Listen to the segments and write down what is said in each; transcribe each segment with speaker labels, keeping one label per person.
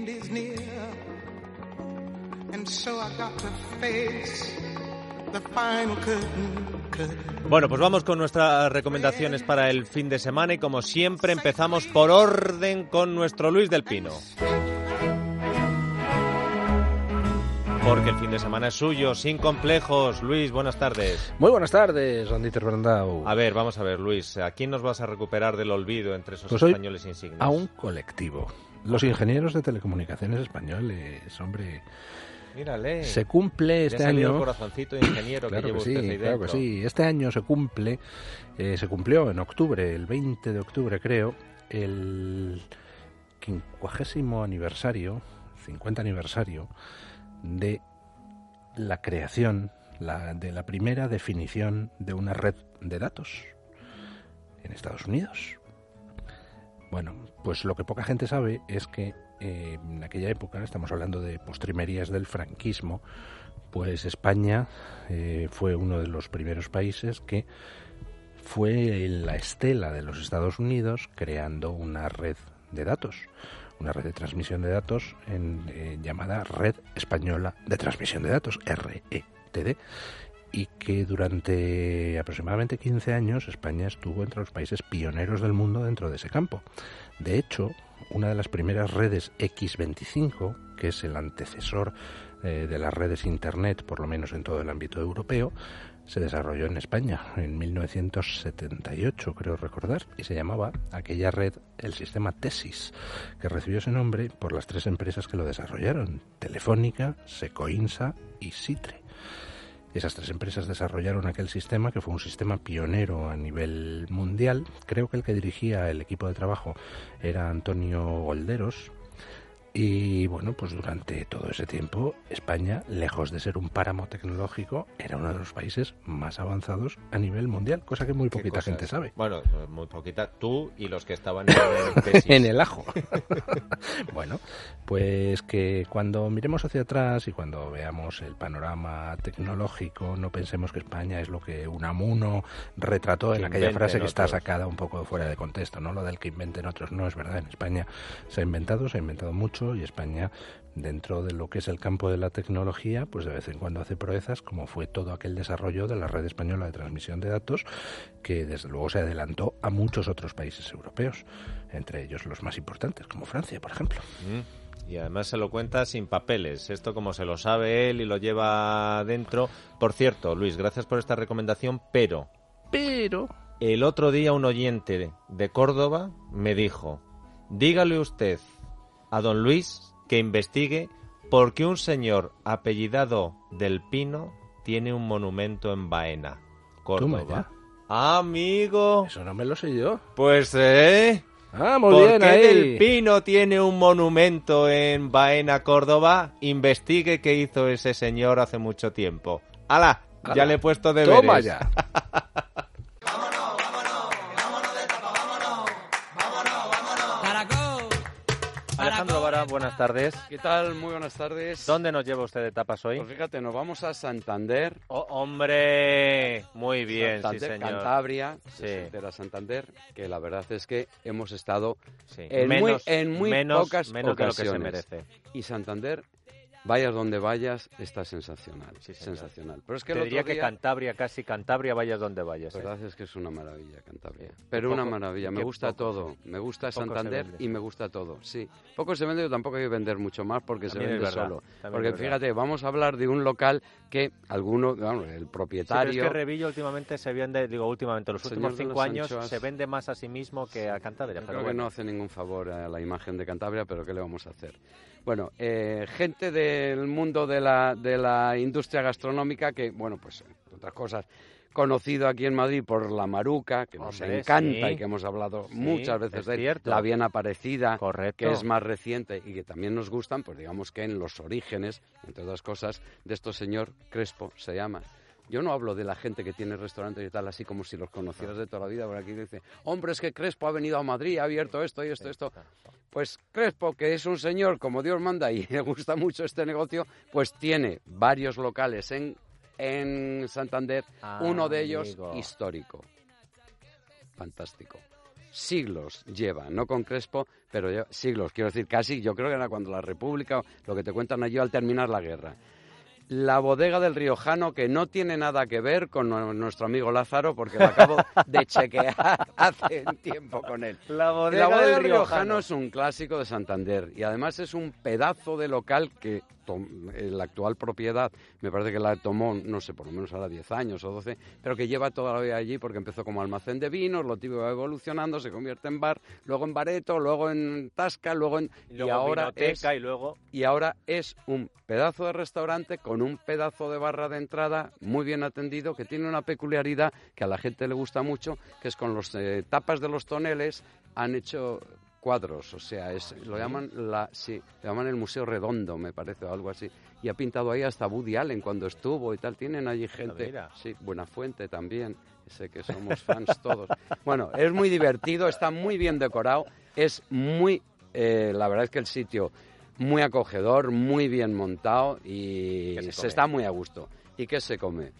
Speaker 1: end is near. And so I got to face the final curtain. curtain.
Speaker 2: Bueno, pues vamos con nuestras recomendaciones para el fin de semana y como siempre empezamos por orden con nuestro Luis del Pino. Porque el fin de semana es suyo, sin complejos. Luis, buenas tardes.
Speaker 3: Muy buenas tardes, Randiter Brandau.
Speaker 2: A ver, vamos a ver, Luis, ¿a quién nos vas a recuperar del olvido entre esos
Speaker 3: Pues
Speaker 2: españoles insignes?
Speaker 3: A un colectivo. Los ingenieros de telecomunicaciones españoles, hombre.
Speaker 2: Mírale.
Speaker 3: Se cumple este año.
Speaker 2: el corazoncito ingeniero
Speaker 3: Claro
Speaker 2: que
Speaker 3: que sí,
Speaker 2: usted ahí
Speaker 3: claro que sí. Este año se cumple, eh, se cumplió en octubre, el 20 de octubre creo, el quincuagésimo aniversario, 50 aniversario de la creación la, de la primera definición de una red de datos en Estados Unidos. Bueno, pues lo que poca gente sabe es que eh, en aquella época, estamos hablando de postrimerías del franquismo, pues España eh, fue uno de los primeros países que fue en la estela de los Estados Unidos creando una red de datos, una red de transmisión de datos en, eh, llamada Red Española de Transmisión de Datos, RETD, y que durante aproximadamente 15 años España estuvo entre los países pioneros del mundo dentro de ese campo. De hecho, una de las primeras redes X25, que es el antecesor eh, de las redes Internet, por lo menos en todo el ámbito europeo, se desarrolló en España en 1978, creo recordar, y se llamaba aquella red el sistema Tesis, que recibió ese nombre por las tres empresas que lo desarrollaron, Telefónica, Secoinsa y Sitre. Esas tres empresas desarrollaron aquel sistema que fue un sistema pionero a nivel mundial. Creo que el que dirigía el equipo de trabajo era Antonio Golderos. Y bueno, pues durante todo ese tiempo España, lejos de ser un páramo tecnológico, era uno de los países más avanzados a nivel mundial, cosa que muy
Speaker 2: ¿Qué
Speaker 3: poquita
Speaker 2: cosas?
Speaker 3: gente sabe.
Speaker 2: Bueno, muy poquita. Tú y los que estaban en el tesis.
Speaker 3: en el ajo. bueno, pues que cuando miremos hacia atrás y cuando veamos el panorama tecnológico, no pensemos que España es lo que Unamuno retrató en
Speaker 2: Que
Speaker 3: aquella frase que está sacada un poco fuera de contexto, ¿no? Lo del que inventen otros no es verdad. En España se ha inventado, se ha inventado mucho y España dentro de lo que es el campo de la tecnología, pues de vez en cuando hace proezas, como fue todo aquel desarrollo de la red española de transmisión de datos, que desde luego se adelantó a muchos otros países europeos, entre ellos los más importantes, como Francia, por ejemplo.
Speaker 2: Mm. Y además se lo cuenta sin papeles. Esto como se lo sabe él y lo lleva dentro. Por cierto, Luis, gracias por esta recomendación, pero
Speaker 3: Pero
Speaker 2: el otro día un oyente de Córdoba me dijo, dígale usted a don Luis que investigue por qué un señor apellidado del Pino tiene un monumento en Baena, Córdoba. Amigo,
Speaker 3: eso no me lo sé yo.
Speaker 2: pues eh,
Speaker 3: Ah, muy
Speaker 2: ¿por
Speaker 3: bien
Speaker 2: qué
Speaker 3: ahí.
Speaker 2: del Pino tiene un monumento en Baena, Córdoba? Investigue qué hizo ese señor hace mucho tiempo. ¡Hala! Ya le he puesto deberes.
Speaker 3: Toma ya.
Speaker 2: Buenas tardes.
Speaker 4: ¿Qué tal? Muy buenas tardes.
Speaker 2: ¿Dónde nos lleva usted de tapas hoy?
Speaker 4: Pues fíjate, nos vamos a Santander.
Speaker 2: Oh, hombre, muy bien,
Speaker 4: Santander,
Speaker 2: sí señor.
Speaker 4: Cantabria,
Speaker 2: Sí.
Speaker 4: de Santander que la verdad es que hemos estado
Speaker 2: Sí.
Speaker 4: en muy- en muy
Speaker 2: menos-
Speaker 4: pocas
Speaker 2: menos de lo que se
Speaker 4: ocasiones.
Speaker 2: merece.
Speaker 4: y Santander, vayas donde vayas, está sensacional,
Speaker 2: Sí,
Speaker 4: sensacional. Pero es que
Speaker 2: Te
Speaker 4: el
Speaker 2: diría que Cantabria, casi Cantabria, vayas donde vayas.
Speaker 4: la
Speaker 2: ¿eh?
Speaker 4: verdad es que es una maravilla Cantabria.
Speaker 2: Sí.
Speaker 4: Pero una maravilla, me gusta todo. Me gusta Santander y me gusta todo, sí. Poco se vende, pero tampoco hay que vender mucho más porque
Speaker 2: También
Speaker 4: se vende
Speaker 2: verdad,
Speaker 4: solo.
Speaker 2: también
Speaker 4: Porque fíjate, vamos a hablar de un local que alguno, vamos, el
Speaker 2: Sí, pero
Speaker 4: propietario...
Speaker 2: es que Revillo últimamente se vende, digo últimamente, los últimos cinco años
Speaker 4: anchoas.
Speaker 2: se vende más a sí mismo que a Cantabria.
Speaker 4: Yo
Speaker 2: Pero
Speaker 4: creo que no hace ningún favor a la imagen de Cantabria, pero ¿qué le vamos a hacer? Bueno, eh, gente del mundo de la, de la industria gastronómica que, bueno, pues, entre otras cosas, conocido aquí en Madrid por la maruca, que nos encanta
Speaker 2: sí.
Speaker 4: y que hemos hablado
Speaker 2: Sí,
Speaker 4: muchas veces
Speaker 2: es
Speaker 4: de él, la bien aparecida,
Speaker 2: Correcto.
Speaker 4: que es más reciente y que también nos gustan, pues digamos que en los orígenes, entre otras cosas, de esto señor Crespo se llama. Yo no hablo de la gente que tiene restaurantes y tal, así como si los conocieras de toda la vida, por aquí dice, hombre, es que Crespo ha venido a Madrid, ha abierto esto y esto, esto. Pues Crespo, que es un señor como Dios manda y le gusta mucho este negocio, pues tiene varios locales en, en Santander,
Speaker 2: Ah,
Speaker 4: uno de ellos
Speaker 2: amigo.
Speaker 4: histórico. Fantástico. siglos lleva, no con Crespo, pero lleva siglos, quiero decir, casi, yo creo que era cuando la República, lo que te cuentan allí al terminar la guerra. La bodega del Riojano, que no tiene nada que ver con nu- nuestro amigo Lázaro, porque lo acabo de chequear hace tiempo con él.
Speaker 2: La
Speaker 4: La bodega del Riojano es un clásico de Santander y además es un pedazo de local que la actual propiedad, me parece que la tomó, no sé, por lo menos ahora 10 años o 12, pero que lleva toda la vida allí porque empezó como almacén de vinos, lo típico va evolucionando, se convierte en bar, luego en bareto, luego en tasca, luego en...
Speaker 2: Y, luego
Speaker 4: ahora es
Speaker 2: y luego...
Speaker 4: y ahora es un pedazo de restaurante con un pedazo de barra de entrada muy bien atendido que tiene una peculiaridad que a la gente le gusta mucho, que es con los eh, tapas de los toneles han hecho cuadros, o sea, es, lo llaman la, sí, lo llaman el Museo Redondo, me parece, o algo así. Y ha pintado ahí hasta Woody Allen cuando estuvo y tal. Tienen allí gente,
Speaker 2: mira.
Speaker 4: sí, Buenafuente también, sé que somos fans todos. Bueno, es muy divertido, está muy bien decorado, es muy, eh, la verdad es que el sitio muy acogedor, muy bien montado y
Speaker 2: ¿Qué se
Speaker 4: se, está muy a gusto. ¿Y qué se come?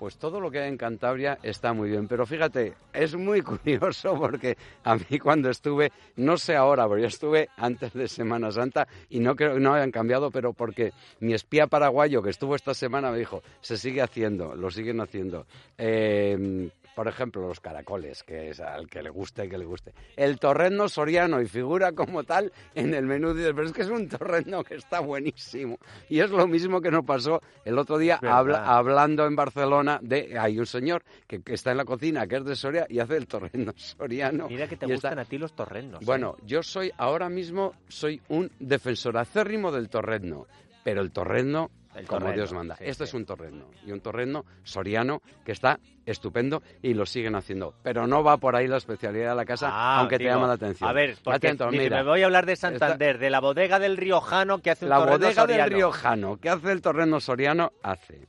Speaker 4: Pues todo lo que hay en Cantabria está muy bien, pero fíjate, es muy curioso porque a mí cuando estuve, no sé ahora, pero yo estuve antes de Semana Santa y no creo que no hayan cambiado, pero porque mi espía paraguayo que estuvo esta semana me dijo, se sigue haciendo, lo siguen haciendo. Eh, por ejemplo, los caracoles, que es al que le guste, que le guste. El torrendo soriano y figura como tal en el menú, dices, pero es que es un torrendo que está buenísimo. Y es lo mismo que nos pasó el otro día habla- hablando en Barcelona de, hay un señor que, que está en la cocina, que es de Soria, y hace el torrendo soriano.
Speaker 2: Mira que te
Speaker 4: está-
Speaker 2: gustan a ti los torrendos. ¿eh?
Speaker 4: bueno, yo soy, ahora mismo, soy un defensor acérrimo del torrendo, pero el torrendo,
Speaker 2: El
Speaker 4: como Dios manda.
Speaker 2: sí,
Speaker 4: Esto
Speaker 2: sí.
Speaker 4: es un torrendo, y un torrendo soriano que está estupendo y lo siguen haciendo. Pero no va por ahí la especialidad de la casa,
Speaker 2: Ah,
Speaker 4: aunque te
Speaker 2: digo,
Speaker 4: llama la atención.
Speaker 2: A ver, porque
Speaker 4: Atento,
Speaker 2: dice,
Speaker 4: mira,
Speaker 2: me voy a hablar de Santander, de la bodega del Riojano que hace un
Speaker 4: la bodega del. Riojano que hace el torrendo soriano hace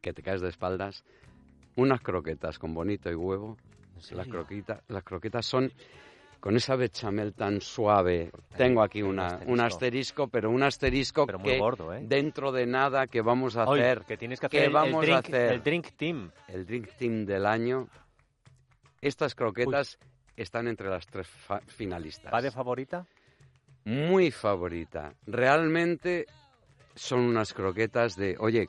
Speaker 4: que te caes de espaldas unas croquetas con bonito y huevo
Speaker 2: ¿En
Speaker 4: Las croquetas, las croquetas son con esa bechamel tan suave. Tengo aquí
Speaker 2: un
Speaker 4: una,
Speaker 2: asterisco.
Speaker 4: un asterisco, pero un asterisco
Speaker 2: Pero muy
Speaker 4: que
Speaker 2: gordo, ¿eh?
Speaker 4: dentro de nada que vamos a hacer
Speaker 2: que tienes que
Speaker 4: ¿Qué
Speaker 2: hacer el-
Speaker 4: vamos
Speaker 2: el,
Speaker 4: a
Speaker 2: drink,
Speaker 4: hacer?
Speaker 2: el drink team.
Speaker 4: el drink team del año. Estas croquetas están entre las tres finalistas.
Speaker 2: ¿Va de favorita?
Speaker 4: Muy favorita. Realmente son unas croquetas de, oye,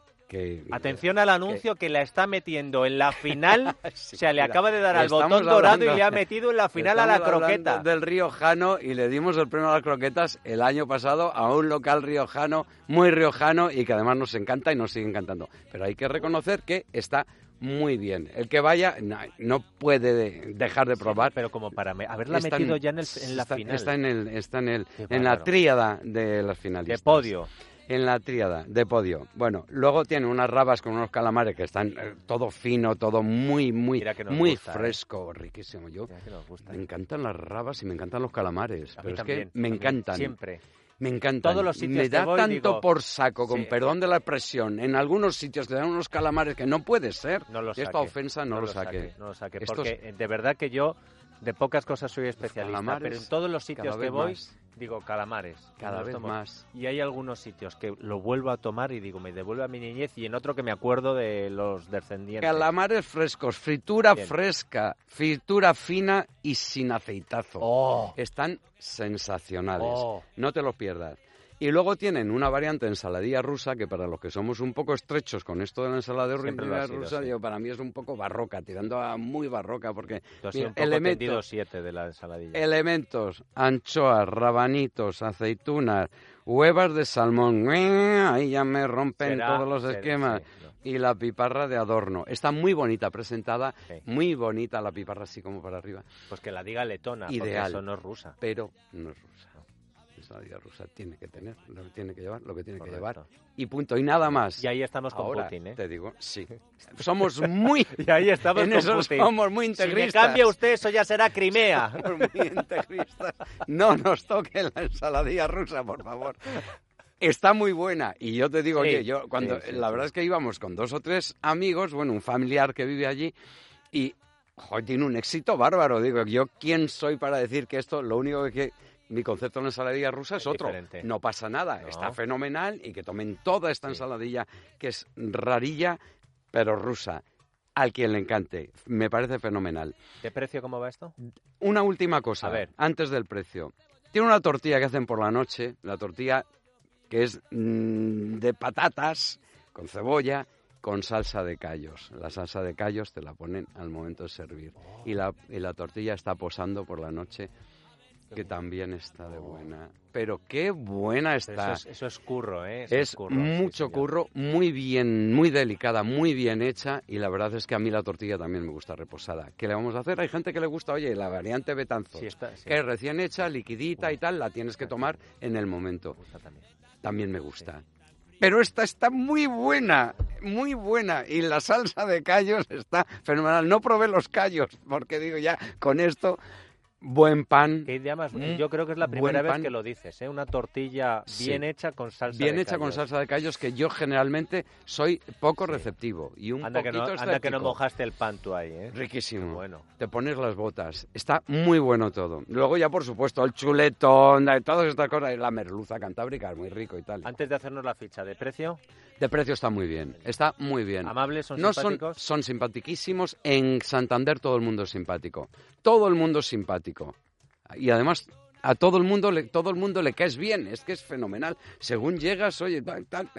Speaker 2: Atención al anuncio que la está metiendo en la final.
Speaker 4: Sí,
Speaker 2: o sea, le acaba de dar al botón dorado y le ha metido en la final a la croqueta.
Speaker 4: del riojano y le dimos el premio a las croquetas el año pasado a un local riojano, muy riojano y que además nos encanta y nos sigue encantando. Pero hay que reconocer que está muy bien. El que vaya no, no puede de- dejar de probar.
Speaker 2: Pero como para me- haberla metido ya en, el- en la
Speaker 4: está,
Speaker 2: final.
Speaker 4: Está en, el, está en, el, en la tríada de las
Speaker 2: de
Speaker 4: finalistas.
Speaker 2: podio.
Speaker 4: En la tríada de podio. Bueno, luego tiene unas rabas con unos calamares que están eh, todo fino, todo muy, muy, muy
Speaker 2: gusta, ¿eh?
Speaker 4: fresco, riquísimo. Yo
Speaker 2: gusta.
Speaker 4: me encantan las rabas y me encantan los calamares. Pero es
Speaker 2: también,
Speaker 4: que me encantan.
Speaker 2: Siempre.
Speaker 4: Me encantan.
Speaker 2: Todos los sitios
Speaker 4: me da
Speaker 2: voy,
Speaker 4: tanto
Speaker 2: digo,
Speaker 4: por saco, con
Speaker 2: sí.
Speaker 4: perdón de la expresión. En algunos sitios te dan unos calamares que no puede ser.
Speaker 2: No lo
Speaker 4: Y esta
Speaker 2: saque,
Speaker 4: ofensa no, lo saque.
Speaker 2: No lo saque.
Speaker 4: Estos-
Speaker 2: Porque eh, de verdad que yo de pocas cosas soy especialista. Pero en todos los sitios que voy,
Speaker 4: más.
Speaker 2: digo calamares.
Speaker 4: Cada vez
Speaker 2: tomo.
Speaker 4: más.
Speaker 2: Y hay algunos sitios que lo vuelvo a tomar y digo, me devuelve a mi niñez. Y en otro que me acuerdo de los descendientes.
Speaker 4: Calamares frescos, fritura
Speaker 2: Bien.
Speaker 4: fresca, fritura fina y sin aceitazo.
Speaker 2: ¡Oh!
Speaker 4: Están sensacionales.
Speaker 2: Oh.
Speaker 4: No te los pierdas. Y luego tienen una variante ensaladilla rusa que para los que somos un poco estrechos con esto de la
Speaker 2: ha
Speaker 4: rusa,
Speaker 2: sí.
Speaker 4: digo, para mí es un poco barroca, tirando a muy barroca, porque mira, elementos,
Speaker 2: siete de la ensaladilla.
Speaker 4: elementos, anchoas, rabanitos, aceitunas, huevas de salmón, ahí ya me rompen
Speaker 2: Será-
Speaker 4: todos los esquemas.
Speaker 2: sí, no.
Speaker 4: Y la piparra de adorno. Está muy bonita presentada,
Speaker 2: Sí.
Speaker 4: muy bonita la piparra así como para arriba,
Speaker 2: Pues que la diga letona, porque
Speaker 4: Ideal.
Speaker 2: eso no es rusa.
Speaker 4: pero no es rusa. Ensaladilla rusa tiene que tener, lo que tiene que llevar, lo que tiene que llevar. Y punto, y nada más.
Speaker 2: Y ahí estamos con
Speaker 4: Ahora
Speaker 2: Putin, ¿eh?
Speaker 4: te digo, sí. Somos muy...
Speaker 2: Y ahí estamos
Speaker 4: en
Speaker 2: con
Speaker 4: eso
Speaker 2: Putin.
Speaker 4: somos muy
Speaker 2: Si me
Speaker 4: integristas.
Speaker 2: cambia usted, eso ya será Crimea.
Speaker 4: Somos muy integristas. No nos toque la ensaladilla rusa, por favor. Está muy buena. Y yo te digo,
Speaker 2: Sí,
Speaker 4: oye, yo cuando
Speaker 2: sí, sí,
Speaker 4: la verdad es que íbamos con dos o tres amigos, bueno, un familiar que vive allí, y joder, tiene un éxito bárbaro. Digo, yo quién soy para decir que esto, lo único que mi concepto de la ensaladilla rusa es,
Speaker 2: Es
Speaker 4: otro.
Speaker 2: diferente.
Speaker 4: No pasa nada,
Speaker 2: No.
Speaker 4: está fenomenal y que tomen toda esta
Speaker 2: Sí.
Speaker 4: ensaladilla que es rarilla, pero rusa. al quien le encante. Me parece fenomenal.
Speaker 2: ¿De precio cómo va esto?
Speaker 4: Una última cosa,
Speaker 2: A ver.
Speaker 4: antes del precio. Tiene una tortilla que hacen por la noche, la tortilla que es mm, de patatas con cebolla con salsa de callos. La salsa de callos te la ponen al momento de servir. Y la, y la tortilla está posando por la noche, que también está de buena. Pero qué buena está.
Speaker 2: Eso es, eso es curro, ¿eh? Eso
Speaker 4: Es
Speaker 2: curro,
Speaker 4: mucho curro, muy bien, muy delicada, muy bien hecha y la verdad es que a mí la tortilla también me gusta reposada. ¿Qué le vamos a hacer? Hay gente que le gusta, oye, la variante Betanzos,
Speaker 2: Sí, está- sí.
Speaker 4: que es recién hecha, liquidita y tal, la tienes que tomar en el momento.
Speaker 2: Me gusta también.
Speaker 4: También me gusta. Pero esta está muy buena, muy buena. Y la salsa de callos está fenomenal. No probé los callos, porque digo ya, con esto, buen pan. Mm,
Speaker 2: Yo creo que es la primera vez
Speaker 4: pan.
Speaker 2: que lo dices, ¿eh? Una tortilla
Speaker 4: Sí.
Speaker 2: bien hecha con salsa
Speaker 4: Bien
Speaker 2: de
Speaker 4: hecha con salsa de callos, que yo generalmente soy poco
Speaker 2: Sí.
Speaker 4: receptivo y un
Speaker 2: Anda que, no, anda que no mojaste el pan tú ahí, ¿eh?
Speaker 4: Riquísimo.
Speaker 2: Bueno.
Speaker 4: Te pones las botas. Está muy bueno todo. Luego ya, por supuesto, el chuletón, de todas estas cosas. La merluza cantábrica es muy rico y tal.
Speaker 2: Antes de hacernos la ficha de precio,
Speaker 4: De precio está muy bien. Está muy bien.
Speaker 2: amables, son
Speaker 4: no son,
Speaker 2: simpáticos.
Speaker 4: son simpatiquísimos. En Santander todo el mundo es simpático. Todo el mundo es simpático. Y además a todo el mundo le, todo el mundo le caes bien. Es que es fenomenal. Según llegas, oye, tal, tal,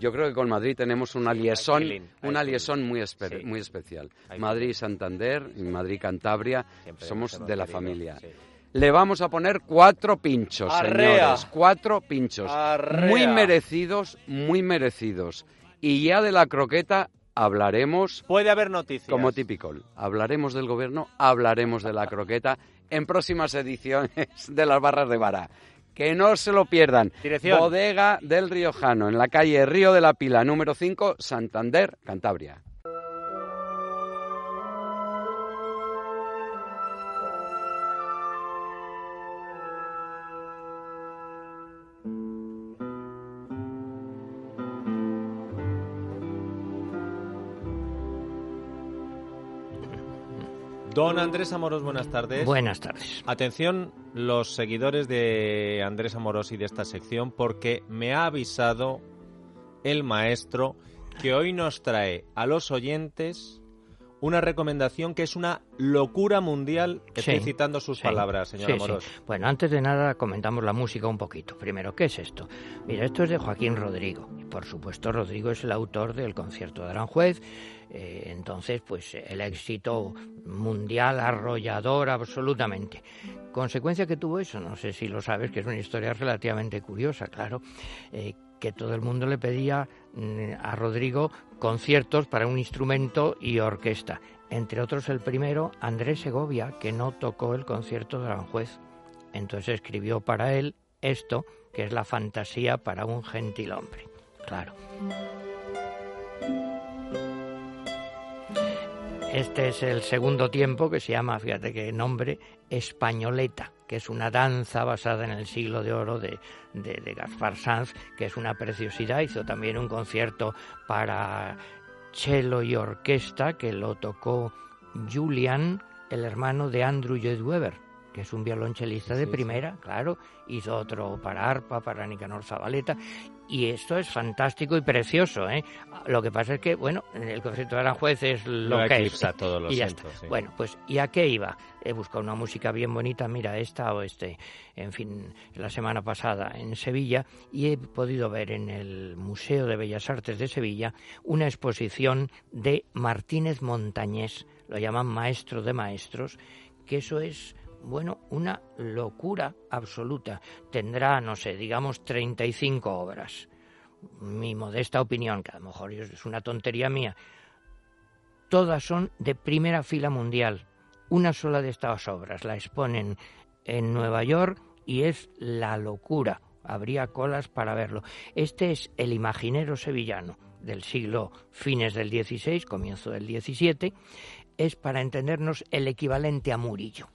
Speaker 4: yo creo que con Madrid tenemos una liaison, una liaison muy, espe-
Speaker 2: Sí.
Speaker 4: muy especial. Madrid Santander, Madrid Cantabria,
Speaker 2: Siempre
Speaker 4: somos de la familia.
Speaker 2: sí.
Speaker 4: Le vamos a poner cuatro pinchos,
Speaker 2: Arrea.
Speaker 4: señores. Cuatro pinchos.
Speaker 2: Arrea.
Speaker 4: Muy merecidos, muy merecidos. Y ya de la croqueta hablaremos
Speaker 2: Puede haber noticias.
Speaker 4: como típico. Hablaremos del gobierno, hablaremos de la croqueta en próximas ediciones de las barras de vara. Que no se lo pierdan.
Speaker 2: Dirección.
Speaker 4: Bodega del Riojano, en la calle Río de la Pila, número 5, Santander, Cantabria.
Speaker 2: Don Andrés Amoros, buenas tardes.
Speaker 5: Buenas tardes.
Speaker 2: Atención los seguidores de Andrés Amorós y de esta sección porque me ha avisado el maestro que hoy nos trae a los oyentes una recomendación que es una locura mundial. Estoy
Speaker 5: Sí,
Speaker 2: citando sus
Speaker 5: sí,
Speaker 2: palabras, señor
Speaker 5: sí. Bueno, antes de nada comentamos la música un poquito. Primero, ¿qué es esto? Mira, esto es de Joaquín Rodrigo. Por supuesto, Rodrigo es el autor del concierto de Aranjuez. Eh, entonces, pues el éxito mundial arrollador absolutamente. Consecuencia que tuvo eso, no sé si lo sabes, que es una historia relativamente curiosa, claro, eh, que todo el mundo le pedía mm, a Rodrigo conciertos para un instrumento y orquesta. Entre otros el primero, Andrés Segovia, que no tocó el concierto de Aranjuez. Entonces escribió para él esto, que es la fantasía para un gentil hombre. Claro. Este es el segundo tiempo que se llama, fíjate qué nombre, Españoleta, que es una danza basada en el siglo de oro de, de, de Gaspar Sanz, que es una preciosidad. Hizo también un concierto para cello y orquesta que lo tocó Julian, el hermano de Andrew Lloyd Webber, que es un violonchelista de
Speaker 2: Sí, sí.
Speaker 5: primera, claro. Hizo otro para arpa, para Nicanor Zabaleta. Y esto es fantástico y precioso, ¿eh? Lo que pasa es que, bueno, el concierto de Aranjuez es lo,
Speaker 2: Lo
Speaker 5: que es.
Speaker 2: todo, lo
Speaker 5: y ya
Speaker 2: siento,
Speaker 5: está.
Speaker 2: sí.
Speaker 5: Bueno, pues ¿y a qué iba? He buscado una música bien bonita, mira esta o este, en fin, la semana pasada en Sevilla y he podido ver en el Museo de Bellas Artes de Sevilla una exposición de Martínez Montañés, lo llaman maestro de maestros, que eso es bueno, una locura absoluta. Tendrá, no sé, digamos 35 obras. Mi modesta opinión, que a lo mejor es una tontería mía, todas son de primera fila mundial. Una sola de estas obras la exponen en Nueva York y es la locura. Habría colas para verlo. Este es el imaginero sevillano del siglo fines del XVI, comienzo del XVII. Es, para entendernos, el equivalente a Murillo.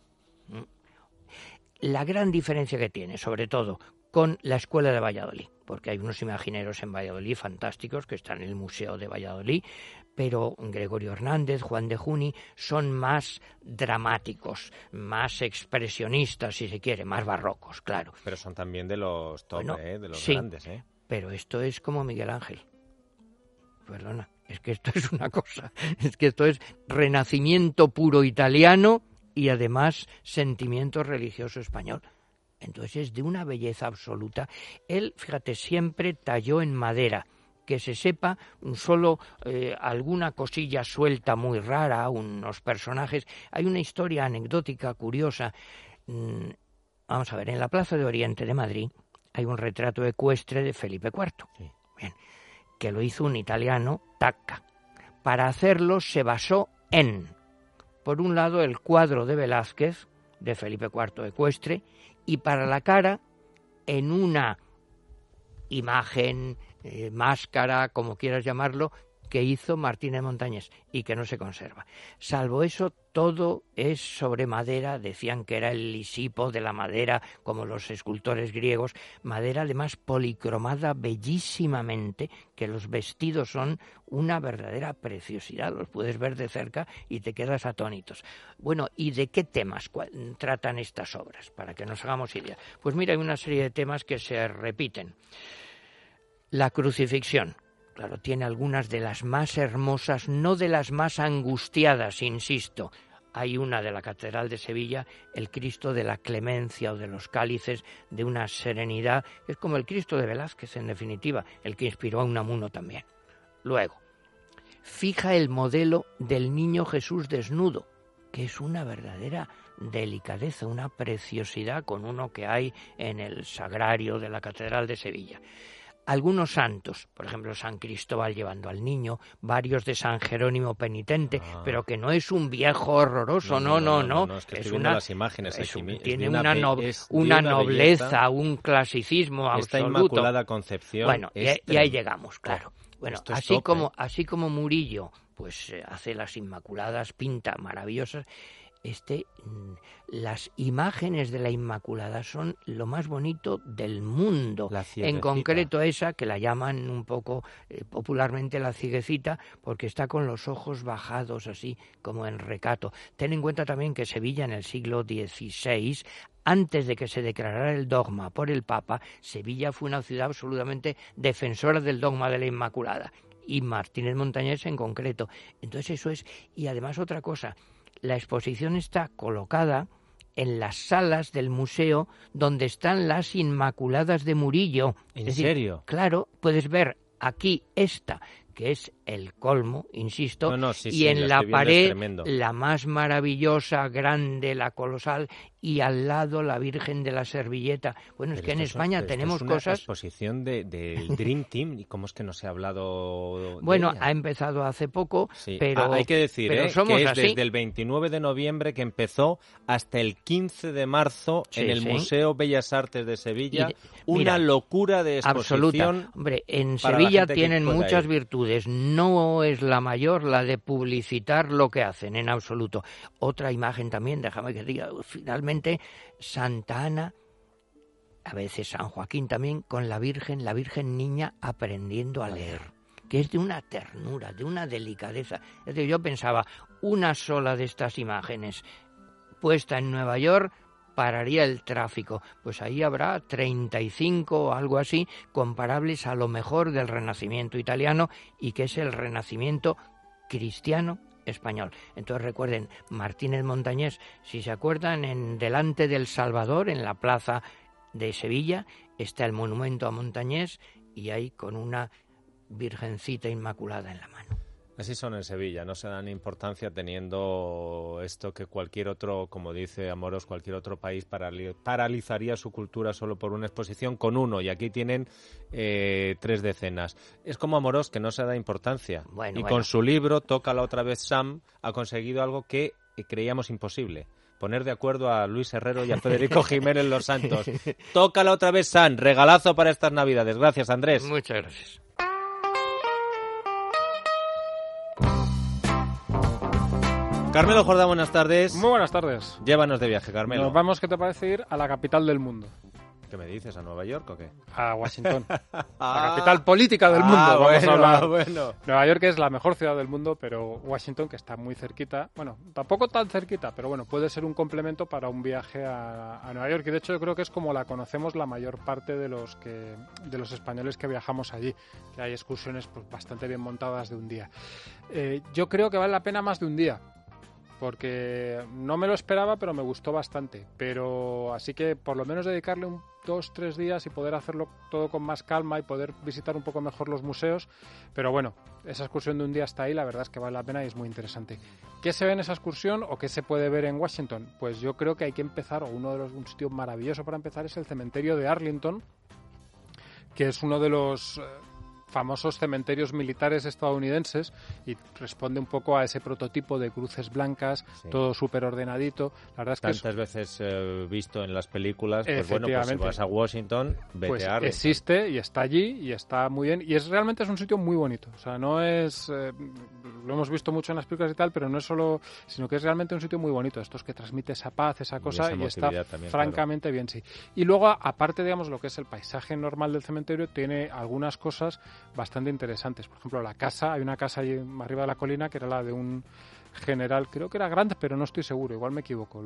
Speaker 5: La gran diferencia que tiene, sobre todo, con la Escuela de Valladolid, porque hay unos imagineros en Valladolid fantásticos que están en el Museo de Valladolid, pero Gregorio Hernández, Juan de Juni son más dramáticos, más expresionistas, si se quiere, más barrocos, claro.
Speaker 2: Pero son también de los top,
Speaker 5: Bueno,
Speaker 2: ¿eh? de los
Speaker 5: sí.
Speaker 2: grandes. ¿eh?
Speaker 5: Pero esto es como Miguel Ángel. Perdona. Es que esto es una cosa, es que esto es renacimiento puro italiano y además sentimiento religioso español. Entonces es de una belleza absoluta. Él, fíjate, siempre talló en madera que se sepa solo eh, alguna cosilla suelta muy rara, unos personajes. Hay una historia anecdótica curiosa. Mm, vamos a ver, en la Plaza de Oriente de Madrid hay un retrato ecuestre de Felipe IV, bien, que lo hizo un italiano, Tacca. Para hacerlo se basó en, por un lado, el cuadro de Velázquez, de Felipe IV ecuestre, y para la cara, en una imagen eh, máscara, como quieras llamarlo, que hizo Martínez Montañés y que no se conserva. Salvo eso, todo es sobre madera, decían que era el lisipo de la madera, como los escultores griegos, madera además policromada bellísimamente, que los vestidos son una verdadera preciosidad, los puedes ver de cerca y te quedas atónitos. Bueno, ¿y de qué temas tratan estas obras? Para que nos hagamos idea. Pues mira, hay una serie de temas que se repiten. La crucifixión, claro, tiene algunas de las más hermosas, no de las más angustiadas, insisto. Hay una de la Catedral de Sevilla, el Cristo de la Clemencia o de los Cálices, de una serenidad, es como el Cristo de Velázquez, en definitiva, el que inspiró a Unamuno también. Luego, fija el modelo del niño Jesús desnudo, que es una verdadera delicadeza, una preciosidad con uno que hay en el sagrario de la Catedral de Sevilla algunos santos, por ejemplo San Cristóbal llevando al niño, varios de San Jerónimo penitente, ah. pero que no es un viejo horroroso, no, no, no,
Speaker 2: es, una las imágenes
Speaker 5: tiene una, una, nobleza, un clasicismo
Speaker 2: Esta
Speaker 5: absoluto.
Speaker 2: Inmaculada Concepción.
Speaker 5: Bueno, y, ahí llegamos, claro. Bueno, así como así como Murillo pues eh, hace las Inmaculadas, pinta maravillosas, este, mm, las imágenes de la Inmaculada son lo más bonito del mundo. en concreto esa, que la llaman un poco eh, popularmente la ciguecita, porque está con los ojos bajados así como en recato. Ten en cuenta también que Sevilla en el siglo XVI antes de que se declarara el dogma por el Papa, Sevilla fue una ciudad absolutamente defensora del dogma de la Inmaculada y Martínez Montañés en concreto. Entonces eso es y además otra cosa, la exposición está colocada en las salas del museo donde están las Inmaculadas de Murillo.
Speaker 2: ¿En serio?
Speaker 5: Claro, puedes ver aquí esta, que es el colmo, insisto, y en la pared la más maravillosa, grande, la colosal, y al lado la Virgen de la Servilleta. Bueno, es que en España tenemos
Speaker 2: es
Speaker 5: una cosas.
Speaker 2: exposición del Dream Team, ¿y cómo es que no se ha hablado?
Speaker 5: bueno, ha empezado hace poco, pero.
Speaker 2: Ah, hay que decir ¿eh? que es desde el 29 de noviembre que empezó hasta el 15 de marzo en el Museo Bellas Artes de Sevilla. una locura de exposición.
Speaker 5: Hombre, en Sevilla tienen muchas virtudes. No es la mayor la de publicitar lo que hacen, en absoluto. Otra imagen también, déjame que diga, finalmente Santa Ana, a veces San Joaquín también, con la Virgen, la Virgen niña aprendiendo a leer, que es de una ternura, de una delicadeza. Es decir, yo pensaba, una sola de estas imágenes puesta en Nueva York pararía el tráfico. Pues ahí habrá 35 o algo así, comparables a lo mejor del Renacimiento italiano y que es el Renacimiento cristiano español. Entonces recuerden, Martínez Montañés, si se acuerdan, en delante del Salvador, en la plaza de Sevilla, está el monumento a Montañés y ahí con una Virgencita Inmaculada en la mano.
Speaker 2: Así son en Sevilla, no se dan importancia teniendo esto que cualquier otro, como dice Amoros, cualquier otro país paralizaría su cultura solo por una exposición con uno, y aquí tienen eh, tres decenas. Es como Amoros que no se da importancia. y con su libro, Toca la otra vez Sam, ha conseguido algo que creíamos imposible poner de acuerdo a Luis Herrero y a Federico Jiménez Los Santos. Toca la otra vez Sam, regalazo para estas Navidades. Gracias, Andrés.
Speaker 5: Muchas gracias.
Speaker 2: Carmelo Jordá, buenas tardes.
Speaker 6: Muy buenas tardes.
Speaker 2: Llévanos de viaje, Carmelo.
Speaker 6: Nos vamos, ¿qué te parece ir a la capital del mundo?
Speaker 2: ¿Qué me dices? ¿A Nueva York o qué?
Speaker 6: A Washington.
Speaker 2: Ah.
Speaker 6: la capital política del mundo,
Speaker 2: Ah,
Speaker 6: vamos
Speaker 2: bueno,
Speaker 6: a hablar.
Speaker 2: bueno.
Speaker 6: Nueva York es la mejor ciudad del mundo, pero Washington, que está muy cerquita, bueno, tampoco tan cerquita, pero bueno, puede ser un complemento para un viaje a, a Nueva York. Y de hecho yo creo que es como la conocemos la mayor parte de los que de los españoles que viajamos allí, que hay excursiones pues, bastante bien montadas de un día. Eh, yo creo que vale la pena más de un día. Porque no me lo esperaba, pero me gustó bastante. Pero así que por lo menos dedicarle un dos, tres días y poder hacerlo todo con más calma y poder visitar un poco mejor los museos. Pero bueno, esa excursión de un día hasta ahí, la verdad es que vale la pena y es muy interesante. ¿Qué se ve en esa excursión o qué se puede ver en Washington? Pues yo creo que hay que empezar, o uno de los, un sitio maravilloso para empezar es el cementerio de Arlington, que es uno de los eh, famosos cementerios militares estadounidenses y responde un poco a ese prototipo de cruces blancas,
Speaker 2: Sí.
Speaker 6: todo súper ordenadito. La verdad es que es-
Speaker 2: veces eh, visto en las películas, pues bueno, pues si vas a Washington, vete
Speaker 6: pues
Speaker 2: a
Speaker 6: existe y está allí y está muy bien. Y es realmente es un sitio muy bonito. O sea no es eh, lo hemos visto mucho en las películas y tal pero no es solo sino que es realmente un sitio muy bonito. Estos que transmite esa paz esa
Speaker 2: Y
Speaker 6: cosa
Speaker 2: esa
Speaker 6: y, está
Speaker 2: también,
Speaker 6: francamente bien sí. Y luego aparte digamos lo que es el paisaje normal del cementerio tiene algunas cosas bastante interesantes por ejemplo la casa hay una casa ahí arriba de la colina que era la de un general, creo que era Grant, pero no estoy seguro, igual me equivoco.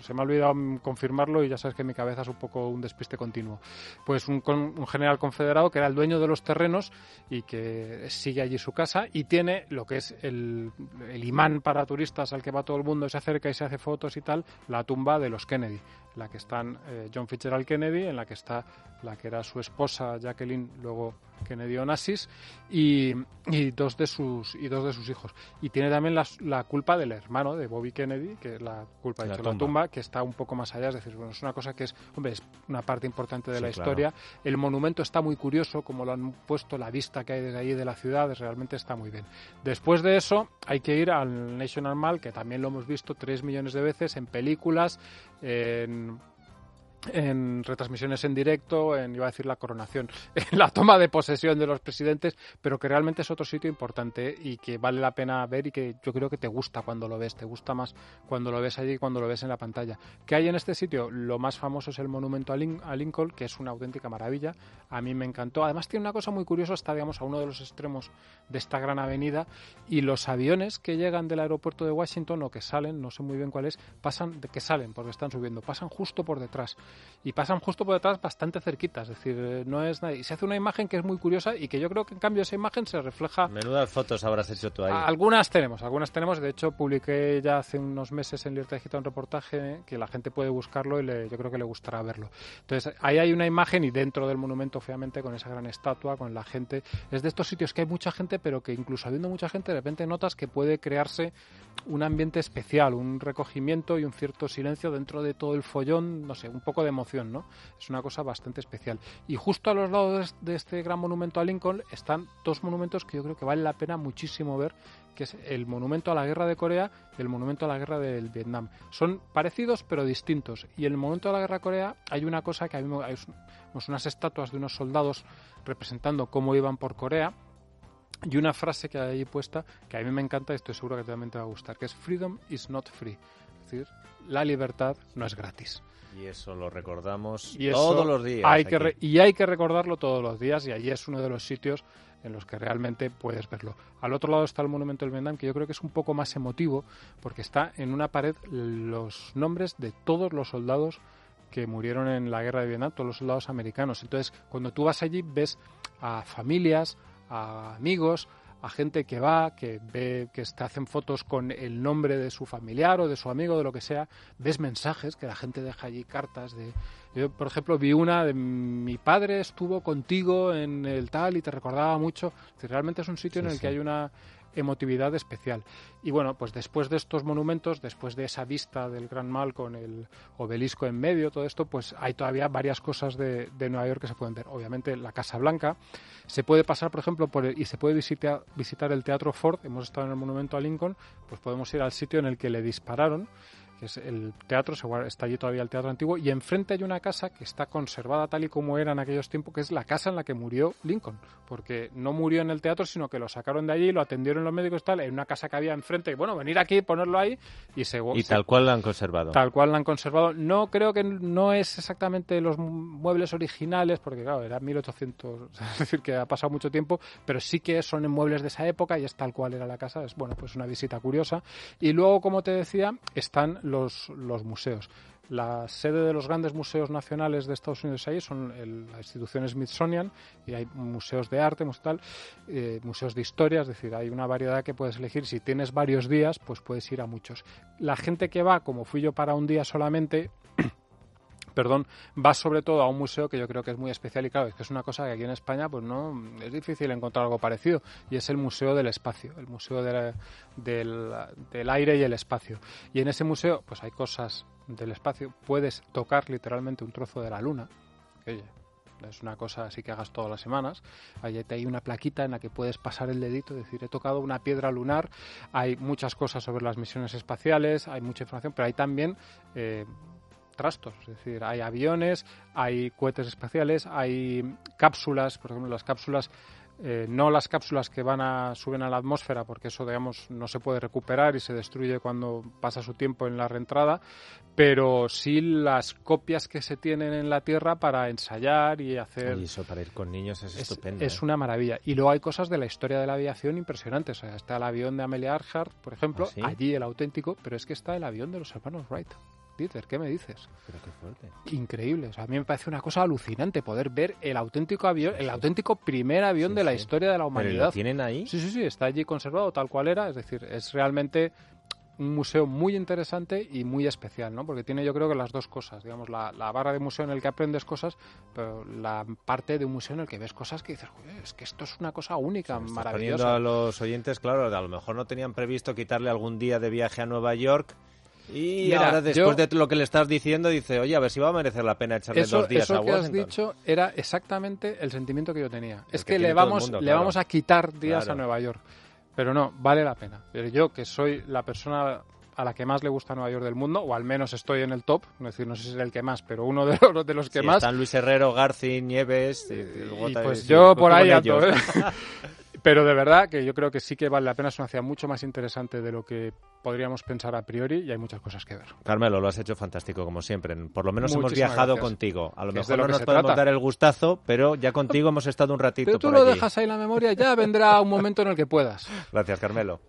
Speaker 6: Se me ha olvidado confirmarlo y ya sabes que mi cabeza es un poco un despiste continuo. Pues un, un general confederado que era el dueño de los terrenos y que sigue allí su casa y tiene lo que es el, imán para turistas al que va todo el mundo, se acerca y se hace fotos y tal, la tumba de los Kennedy, la que están eh, John Fitzgerald Kennedy, en la que está la que era su esposa Jacqueline, luego Kennedy Onassis y, y dos de sus y dos de sus hijos y tiene también la, la culpa del hermano de Bobby Kennedy que es la culpa de
Speaker 2: La
Speaker 6: hecho, la
Speaker 2: tumba.
Speaker 6: tumba que está un poco más allá es decir bueno es una cosa que es hombre es una parte importante de
Speaker 2: Sí,
Speaker 6: la
Speaker 2: claro.
Speaker 6: historia el monumento está muy curioso como lo han puesto la vista que hay desde ahí de la ciudad realmente está muy bien después de eso hay que ir al National Mall que también lo hemos visto tres millones de veces en películas en en retransmisiones en directo, en iba a decir la coronación, en la toma de posesión de los presidentes, pero que realmente es otro sitio importante y que vale la pena ver y que yo creo que te gusta cuando lo ves, te gusta más cuando lo ves allí y cuando lo ves en la pantalla. ¿Qué hay en este sitio? Lo más famoso es el monumento a, Lin- a Lincoln, que es una auténtica maravilla. A mí me encantó. Además tiene una cosa muy curiosa, está digamos a uno de los extremos de esta gran avenida y los aviones que llegan del aeropuerto de Washington o que salen, no sé muy bien cuál es, pasan que salen porque están subiendo, pasan justo por detrás y pasan justo por detrás bastante cerquita, es decir, eh, no es nada. Y se hace una imagen que es muy curiosa y que yo creo que en cambio esa imagen se refleja
Speaker 2: Menudas fotos habrás hecho tú ahí.
Speaker 6: algunas tenemos, algunas tenemos. De hecho, publiqué ya hace unos meses en Libertad Digital un reportaje que la gente puede buscarlo y le- yo creo que le gustará verlo. Entonces, ahí hay una imagen y dentro del monumento, obviamente, con esa gran estatua, con la gente. Es de estos sitios que hay mucha gente, pero que incluso habiendo mucha gente, de repente notas que puede crearse un ambiente especial, un recogimiento y un cierto silencio dentro de todo el follón, no sé, un poco de emoción, ¿no? Es una cosa bastante especial. Y justo a los lados de este gran monumento a Lincoln están dos monumentos que yo creo que vale la pena muchísimo ver, que es el monumento a la guerra de Corea y el monumento a la guerra del Vietnam. Son parecidos pero distintos. Y en el monumento a la guerra de Corea hay una cosa que a mí me hay unas estatuas de unos soldados representando cómo iban por Corea y una frase que hay ahí puesta que a mí me encanta y estoy seguro que también te va a gustar, que es freedom is not free. Es decir, la libertad no es gratis.
Speaker 2: Y eso lo recordamos
Speaker 6: Y eso
Speaker 2: todos los días.
Speaker 6: Hay que y hay que recordarlo todos los días y allí es uno de los sitios en los que realmente puedes verlo. Al otro lado está el monumento del Vietnam, que yo creo que es un poco más emotivo porque está en una pared los nombres de todos los soldados que murieron en la guerra de Vietnam, todos los soldados americanos. Entonces, cuando tú vas allí ves a familias, a amigos, a gente que va, que ve, que te hacen fotos con el nombre de su familiar o de su amigo, de lo que sea, ves mensajes que la gente deja allí, cartas de... Yo, por ejemplo, vi una de mi padre estuvo contigo en el tal y te recordaba mucho. Realmente es un sitio
Speaker 2: Sí,
Speaker 6: en el
Speaker 2: sí.
Speaker 6: que hay una emotividad especial. Y bueno, pues después de estos monumentos, después de esa vista del Gran Mal con el obelisco en medio, todo esto, pues hay todavía varias cosas de, de Nueva York que se pueden ver. Obviamente la Casa Blanca, se puede pasar, por ejemplo, por el- y se puede visitar, visitar el Teatro Ford, hemos estado en el monumento a Lincoln, pues podemos ir al sitio en el que le dispararon, que es el teatro, se guarda- está allí todavía el teatro antiguo, y enfrente hay una casa que está conservada tal y como era en aquellos tiempos, que es la casa en la que murió Lincoln, porque no murió en el teatro, sino que lo sacaron de allí, lo atendieron los médicos y tal, en una casa que había enfrente, y bueno, venir aquí, ponerlo ahí, y se...
Speaker 2: Y
Speaker 6: se-
Speaker 2: tal cual lo han conservado.
Speaker 6: Tal cual la han conservado. No creo que no es exactamente los muebles originales, porque claro, era 1800, es decir, que ha pasado mucho tiempo, pero sí que son muebles de esa época y es tal cual era la casa. Es bueno, pues una visita curiosa. Y luego, como te decía, están los, los museos. La sede de los grandes museos nacionales de Estados Unidos ahí son la institución Smithsonian y hay museos de arte, tal, eh, museos de historia, es decir, hay una variedad que puedes elegir. Si tienes varios días, pues puedes ir a muchos. La gente que va, como fui yo para un día solamente, perdón, va sobre todo a un museo que yo creo que es muy especial y claro, es que es una cosa que aquí en España pues no es difícil encontrar algo parecido y es el Museo del Espacio, el Museo del, del Aire y el Espacio. Y en ese museo pues hay cosas del espacio, puedes tocar literalmente un trozo de la luna, que oye, es una cosa así que hagas todas las semanas. Te hay una plaquita en la que puedes pasar el dedito, es decir, he tocado una piedra lunar. Hay muchas cosas sobre las misiones espaciales, hay mucha información, pero hay también eh, trastos, es decir, hay aviones, hay cohetes espaciales, hay cápsulas, por ejemplo, las cápsulas eh, no las cápsulas que van a suben a la atmósfera porque eso digamos no se puede recuperar y se destruye cuando pasa su tiempo en la reentrada pero sí las copias que se tienen en la Tierra para ensayar y hacer
Speaker 2: Y eso para ir con niños es,
Speaker 6: es,
Speaker 2: estupendo.
Speaker 6: es
Speaker 2: ¿eh?
Speaker 6: una maravilla. Y luego hay cosas de la historia de la aviación impresionantes. O sea, está el avión de Amelia Earhart, por ejemplo,
Speaker 2: ¿Ah, sí?
Speaker 6: allí el auténtico, pero es que está el avión de los hermanos Wright. Dieter, ¿qué me dices?
Speaker 2: Pero qué fuerte.
Speaker 6: Increíble. O sea, a mí me parece una cosa alucinante poder ver el auténtico avión, el auténtico primer avión
Speaker 2: Sí,
Speaker 6: de la historia de la
Speaker 2: ¿Pero
Speaker 6: humanidad.
Speaker 2: lo tienen ahí?
Speaker 6: Sí, sí, sí, está allí conservado tal cual era. Es decir, es realmente un museo muy interesante y muy especial, ¿no? Porque tiene yo creo que las dos cosas, digamos, la, la barra de museo en el que aprendes cosas, pero la parte de un museo en el que ves cosas que dices, "Joder, es que esto es una cosa única,
Speaker 2: Estás poniendo
Speaker 6: maravillosa.
Speaker 2: a los oyentes, claro, a lo mejor no tenían previsto quitarle algún día de viaje a Nueva York y
Speaker 6: Mira,
Speaker 2: ahora después
Speaker 6: yo-
Speaker 2: de lo que le estás diciendo dice, oye, a ver si va a merecer la pena echarle
Speaker 6: Eso,
Speaker 2: dos días
Speaker 6: eso
Speaker 2: a
Speaker 6: que has
Speaker 2: Washington.
Speaker 6: dicho era exactamente el sentimiento que yo tenía. es
Speaker 2: que
Speaker 6: que, le
Speaker 2: el
Speaker 6: vamos,
Speaker 2: mundo,
Speaker 6: le
Speaker 2: claro.
Speaker 6: vamos a quitar días
Speaker 2: Claro.
Speaker 6: a Nueva York. Pero no, vale la pena. Pero yo, que soy la persona a la que más le gusta Nueva York del mundo, o al menos estoy en el top, es decir, no sé si es el que más, pero uno de los, de los que
Speaker 2: Sí,
Speaker 6: más.
Speaker 2: Están Luis Herrero, Garci, Nieves... Y, y
Speaker 6: Y pues yo por ahí ando, ¿eh? Pero de verdad que yo creo que sí que vale la pena, es una ciudad mucho más interesante de lo que podríamos pensar a priori y hay muchas cosas que ver.
Speaker 2: Carmelo, lo has hecho fantástico, como siempre. Por lo menos hemos viajado
Speaker 6: gracias.
Speaker 2: contigo. A lo mejor
Speaker 6: lo
Speaker 2: no nos podemos
Speaker 6: trata.
Speaker 2: dar el gustazo, pero ya contigo hemos estado un ratito
Speaker 6: Pero tú
Speaker 2: por
Speaker 6: lo
Speaker 2: allí.
Speaker 6: dejas ahí en la memoria, ya vendrá un momento en el que puedas.
Speaker 2: Gracias, Carmelo.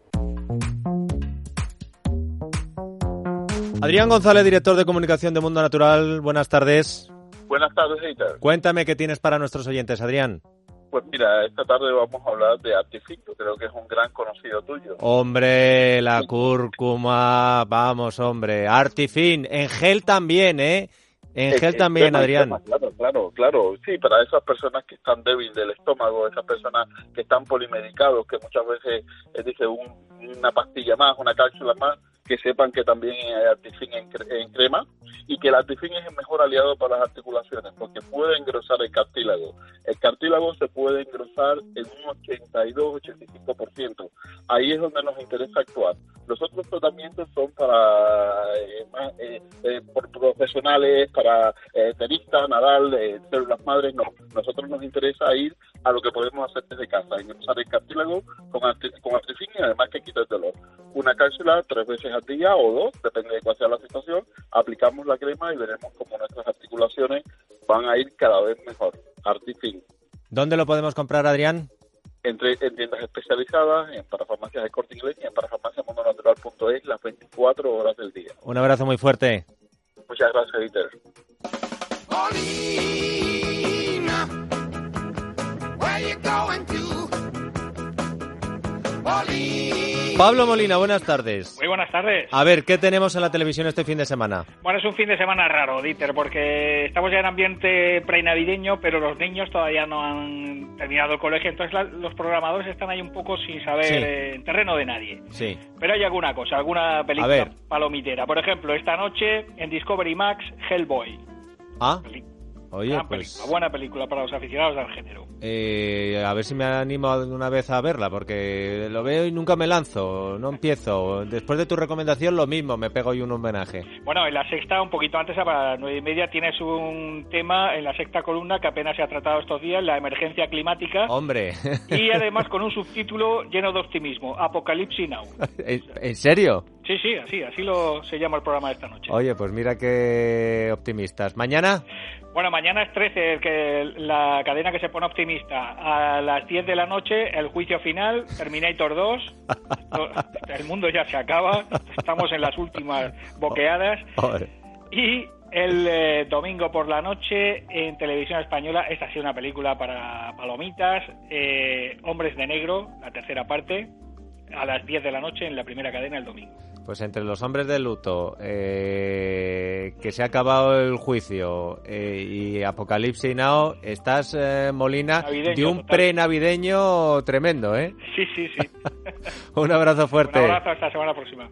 Speaker 2: Adrián González, director de comunicación de Mundo Natural, buenas tardes.
Speaker 7: Buenas tardes, Heitor.
Speaker 2: Cuéntame qué tienes para nuestros oyentes, Adrián.
Speaker 7: Pues mira, esta tarde vamos a hablar de Artific, que creo que es un gran conocido tuyo.
Speaker 2: Hombre, la cúrcuma, vamos, hombre. Artifin, en gel también, ¿eh? En
Speaker 7: Eh,
Speaker 2: gel
Speaker 7: eh,
Speaker 2: también,
Speaker 7: tema,
Speaker 2: Adrián.
Speaker 7: tema, Claro, claro, claro. Sí, para esas personas que están débiles del estómago, esas personas que están polimedicados, que muchas veces eh, dice un- una pastilla más, una cápsula más, que sepan que también hay Artifin en, cre- en crema y que el Artifin es el mejor aliado para las articulaciones porque puede engrosar el cartílago. El cartílago se puede engrosar en un 82-85%. Ahí es donde nos interesa actuar. Los otros tratamientos son para eh, más, eh, eh, por profesionales, para eh, tenistas, nadal, eh, células madres. No, nosotros nos interesa ir a lo que podemos hacer desde casa, engrosar el cartílago con, arti- con artifin y además que quita el dolor. Una cápsula tres veces al día o dos, depende de cuál sea la situación. Aplicamos la crema y veremos cómo nuestras articulaciones van a ir cada vez mejor. Artifin.
Speaker 2: ¿Dónde lo podemos comprar, Adrián?
Speaker 7: Entre, en tiendas especializadas, en parafarmacias de corte inglés y en parafarmaciamundonatural.es las 24 horas del día.
Speaker 2: Un abrazo muy fuerte.
Speaker 7: Muchas gracias, Dieter.
Speaker 1: Paulina, where you going to?
Speaker 2: Pablo Molina, buenas tardes.
Speaker 8: Muy buenas tardes.
Speaker 2: A ver, ¿qué tenemos en la televisión este fin de semana?
Speaker 8: Bueno, es un fin de semana raro, Dieter, porque estamos ya en ambiente prenavideño, pero los niños todavía no han terminado el colegio, entonces la- los programadores están ahí un poco sin saber
Speaker 2: Sí.
Speaker 8: eh, en terreno de nadie.
Speaker 2: Sí.
Speaker 8: Pero hay alguna cosa, alguna
Speaker 2: A
Speaker 8: película
Speaker 2: ver.
Speaker 8: palomitera. Por ejemplo, esta noche en Discovery Max, Hellboy.
Speaker 2: Ah, Oye,
Speaker 8: Gran
Speaker 2: pues
Speaker 8: película, buena película para los aficionados al género.
Speaker 2: eh, a ver si me animo de una vez a verla, porque lo veo y nunca me lanzo, no empiezo. Después de tu recomendación, lo mismo, me pego yo un homenaje.
Speaker 8: Bueno, en la sexta, un poquito antes, a las nueve y media, tienes un tema en la sexta columna que apenas se ha tratado estos días, la emergencia climática,
Speaker 2: Hombre,
Speaker 8: y además con un subtítulo lleno de optimismo, Apocalipsis Now.
Speaker 2: ¿en en serio?
Speaker 8: Sí, sí, así, así lo se llama el programa de esta noche.
Speaker 2: Oye, pues mira qué optimistas. ¿Mañana?
Speaker 8: Bueno, mañana es 13, el que la cadena que se pone optimista. A las 10 de la noche, el juicio final, Terminator 2. Esto- El mundo ya se acaba, estamos en las últimas boqueadas. Y el eh, domingo por la noche, en televisión española, esta ha sido una película para palomitas, eh, Hombres de Negro, la tercera parte, a las 10 de la noche en la primera cadena el domingo.
Speaker 2: Pues entre los hombres de luto, eh, que se ha acabado el juicio eh, y Apocalipsis Now, estás, eh, Molina,
Speaker 8: Navideño,
Speaker 2: de un pre-navideño tremendo, ¿eh?
Speaker 8: Sí, sí, sí.
Speaker 2: Un abrazo
Speaker 8: Un
Speaker 2: fuerte.
Speaker 8: abrazo, hasta la semana próxima.